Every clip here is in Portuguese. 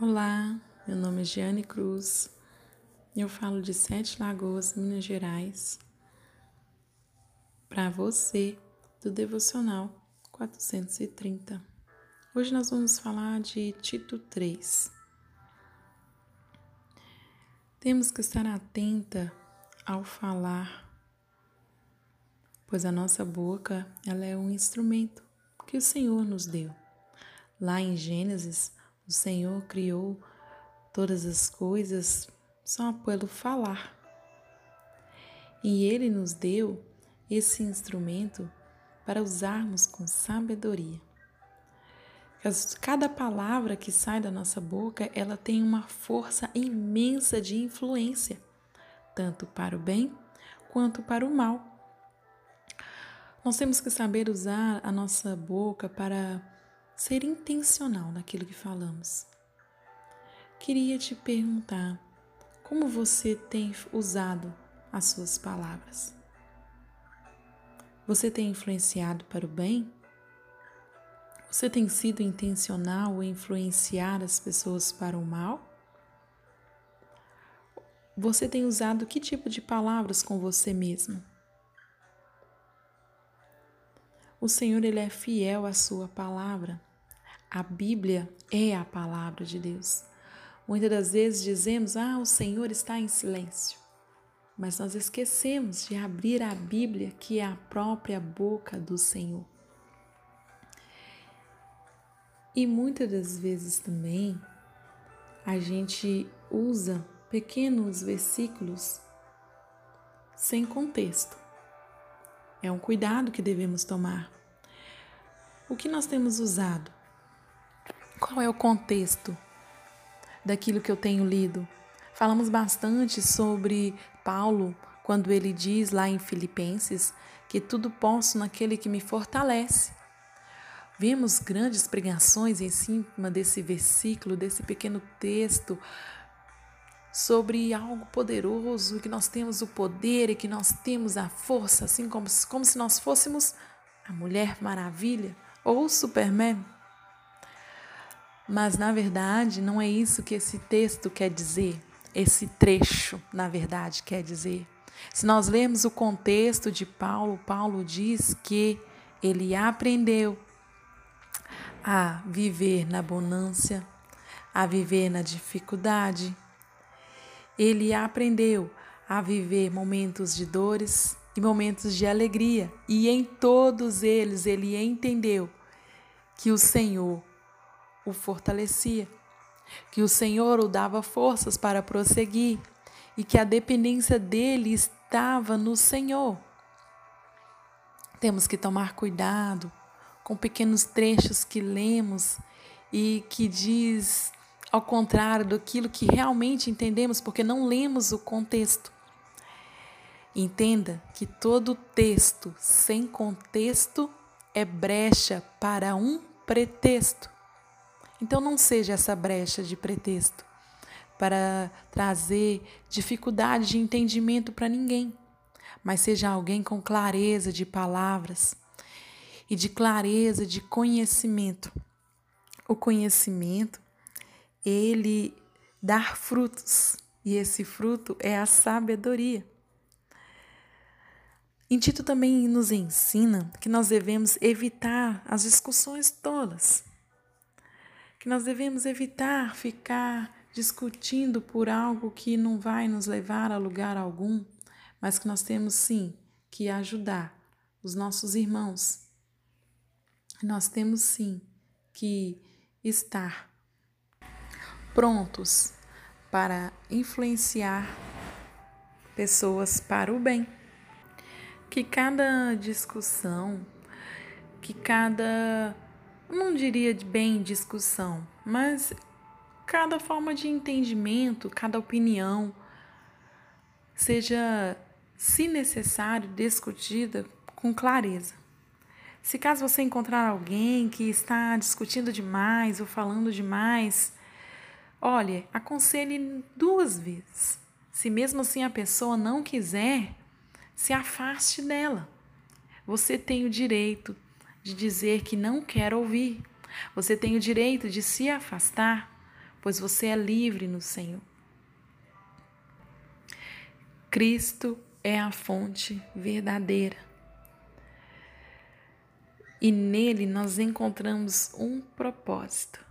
Olá, meu nome é Giane Cruz. Eu falo de Sete Lagoas, Minas Gerais, para você do Devocional 430. Hoje nós vamos falar de Tito 3. Temos que estar atenta ao falar, pois a nossa boca ela é um instrumento que o Senhor nos deu. Lá em Gênesis, o Senhor criou todas as coisas só pelo falar. E Ele nos deu esse instrumento para usarmos com sabedoria. Cada palavra que sai da nossa boca, ela tem uma força imensa de influência, tanto para o bem quanto para o mal. Nós temos que saber usar a nossa boca para ser intencional naquilo que falamos. Queria te perguntar como você tem usado as suas palavras. Você tem influenciado para o bem? Você tem sido intencional em influenciar as pessoas para o mal? Você tem usado que tipo de palavras com você mesmo? O Senhor ele é fiel à sua palavra. A Bíblia é a palavra de Deus. Muitas das vezes dizemos: Ah, o Senhor está em silêncio. Mas nós esquecemos de abrir a Bíblia, que é a própria boca do Senhor. E muitas das vezes também a gente usa pequenos versículos sem contexto. É um cuidado que devemos tomar. O que nós temos usado? Qual é o contexto daquilo que eu tenho lido? Falamos bastante sobre Paulo quando ele diz lá em Filipenses que tudo posso naquele que me fortalece. Vimos grandes pregações em cima desse versículo, desse pequeno texto, sobre algo poderoso, que nós temos o poder e que nós temos a força, assim como, como se nós fôssemos a Mulher Maravilha ou o Superman. Mas na verdade não é isso que esse texto quer dizer, esse trecho, na verdade, quer dizer. Se nós lermos o contexto de Paulo, Paulo diz que ele aprendeu a viver na bonância, a viver na dificuldade. Ele aprendeu a viver momentos de dores e momentos de alegria, e em todos eles ele entendeu que o Senhor o fortalecia, que o Senhor o dava forças para prosseguir e que a dependência dele estava no Senhor. Temos que tomar cuidado com pequenos trechos que lemos e que diz ao contrário daquilo que realmente entendemos, porque não lemos o contexto. Entenda que todo texto sem contexto é brecha para um pretexto. Então não seja essa brecha de pretexto para trazer dificuldade de entendimento para ninguém, mas seja alguém com clareza de palavras e de clareza de conhecimento. O conhecimento, ele dá frutos, e esse fruto é a sabedoria. Em Tito também nos ensina que nós devemos evitar as discussões tolas nós devemos evitar ficar discutindo por algo que não vai nos levar a lugar algum, mas que nós temos sim que ajudar os nossos irmãos. Nós temos sim que estar prontos para influenciar pessoas para o bem. Que cada discussão, que cada não diria bem discussão, mas cada forma de entendimento, cada opinião seja, se necessário, discutida com clareza. Se caso você encontrar alguém que está discutindo demais ou falando demais, olhe, aconselhe duas vezes. Se mesmo assim a pessoa não quiser, se afaste dela. Você tem o direito de dizer que não quer ouvir. Você tem o direito de se afastar pois você é livre no Senhor. Cristo é a fonte verdadeira. E nele nós encontramos um propósito.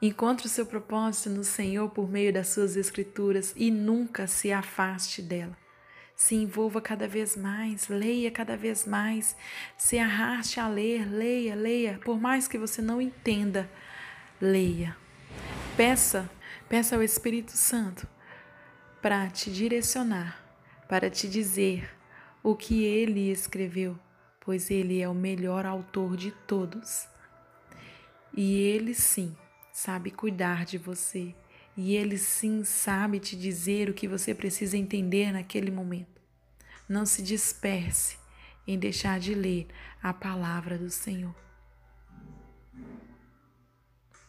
Encontre o seu propósito no Senhor por meio das suas escrituras e nunca se afaste dela. Se envolva cada vez mais, leia cada vez mais, se arraste a ler, leia, leia, por mais que você não entenda, leia. Peça, peça ao Espírito Santo para te direcionar, para te dizer o que ele escreveu, pois ele é o melhor autor de todos. E ele sim sabe cuidar de você, e ele sim sabe te dizer o que você precisa entender naquele momento. Não se disperse em deixar de ler a palavra do Senhor.